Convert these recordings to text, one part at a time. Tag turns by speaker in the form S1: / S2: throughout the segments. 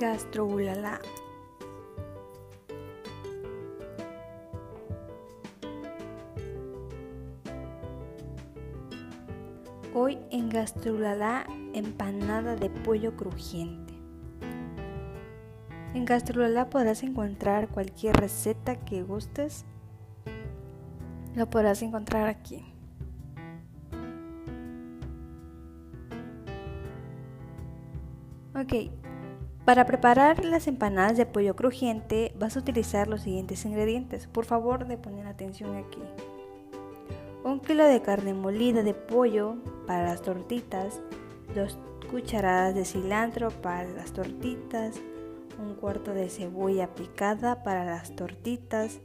S1: Gastroulala. Hoy en Gastrulala empanada de pollo crujiente. En Gastrulala podrás encontrar cualquier receta que gustes. Lo podrás encontrar aquí. Ok, para preparar las empanadas de pollo crujiente vas a utilizar los siguientes ingredientes. Por favor de poner atención aquí. Un kilo de carne molida de pollo para las tortitas, dos cucharadas de cilantro para las tortitas, un cuarto de cebolla picada para las tortitas,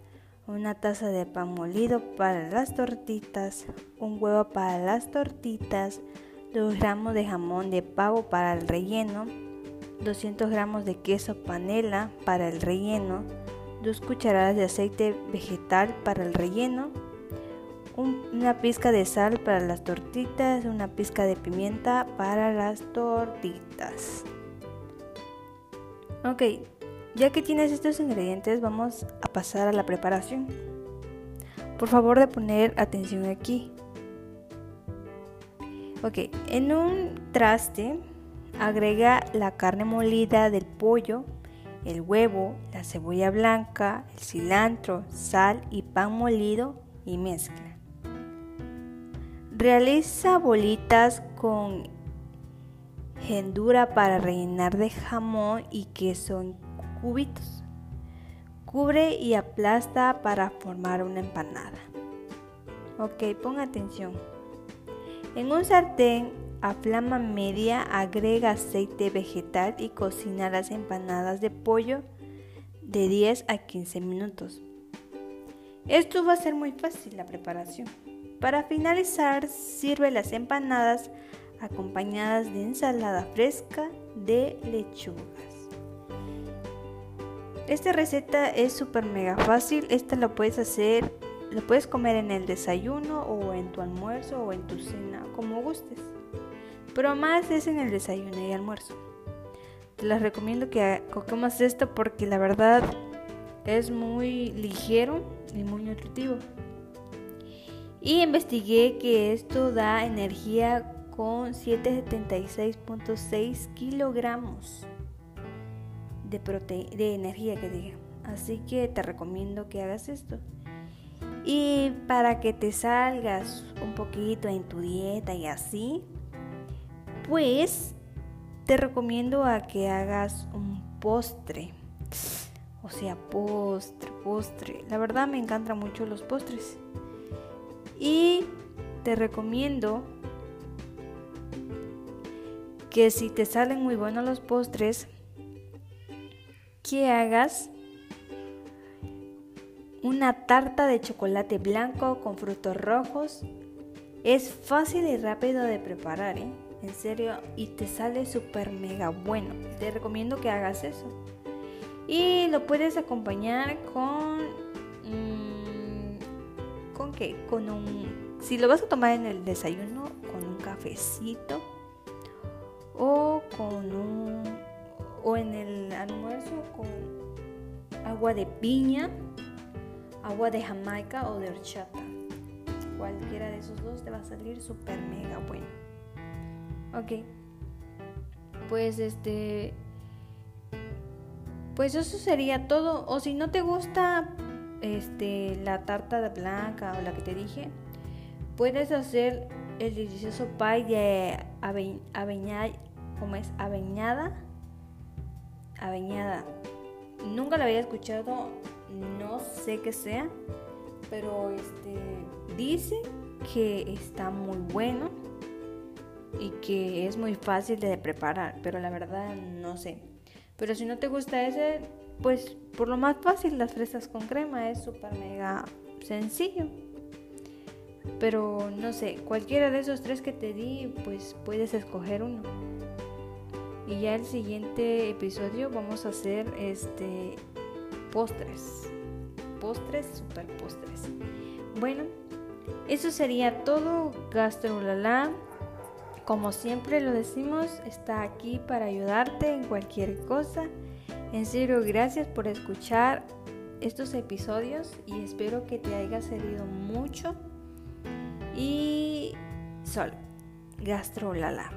S1: una taza de pan molido para las tortitas, un huevo para las tortitas, 2 gramos de jamón de pavo para el relleno, 200 gramos de queso panela para el relleno, 2 cucharadas de aceite vegetal para el relleno, una pizca de sal para las tortitas, una pizca de pimienta para las tortitas. Ok, ya que tienes estos ingredientes vamos a pasar a la preparación. Por favor de poner atención aquí. Ok, en un traste Agrega la carne molida del pollo, el huevo, la cebolla blanca, el cilantro, sal y pan molido y mezcla. Realiza bolitas con hendura para rellenar de jamón y queso en cubitos. Cubre y aplasta para formar una empanada. Ok, pon atención. En un sartén a flama media agrega aceite vegetal y cocina las empanadas de pollo de 10 a 15 minutos. Esto va a ser muy fácil la preparación. Para finalizar, sirve las empanadas acompañadas de ensalada fresca de lechugas. Esta receta es súper mega fácil. Esta la puedes hacer, lo puedes comer en el desayuno o en tu almuerzo o en tu cena, como gustes pero más es en el desayuno y almuerzo. Te las recomiendo que comas esto porque la verdad es muy ligero y muy nutritivo. Y investigué que esto da energía con 776.6 kilogramos de, de energía que diga. Así que te recomiendo que hagas esto. Y para que te salgas un poquito en tu dieta y así, pues te recomiendo a que hagas un postre. O sea, postre, postre. La verdad me encantan mucho los postres. Y te recomiendo que si te salen muy buenos los postres, que hagas una tarta de chocolate blanco con frutos rojos. Es fácil y rápido de preparar, ¿eh? En serio, y te sale súper mega bueno. Te recomiendo que hagas eso. Y lo puedes acompañar con... Mm, ¿Con qué? Con un... Si lo vas a tomar en el desayuno, con un cafecito. O con un... O en el almuerzo con agua de piña, agua de jamaica o de horchata. Cualquiera de esos dos te va a salir súper mega bueno. Ok. Pues este... Pues eso sería todo. O si no te gusta este, la tarta blanca o la que te dije, puedes hacer el delicioso pie de aveñada, ¿cómo es? Aveñada. Aveñada. Nunca la había escuchado, no sé qué sea, pero este dice que está muy bueno y que es muy fácil de preparar, pero la verdad no sé. Pero si no te gusta ese, pues por lo más fácil las fresas con crema es súper mega sencillo. Pero no sé, cualquiera de esos tres que te di, pues puedes escoger uno. Y ya el siguiente episodio vamos a hacer este postres. Postres, super postres. Bueno, eso sería todo. Gastrolala Como siempre lo decimos, está aquí para ayudarte en cualquier cosa. En serio, gracias por escuchar estos episodios y espero que te haya servido mucho. Y sol, gastrolala.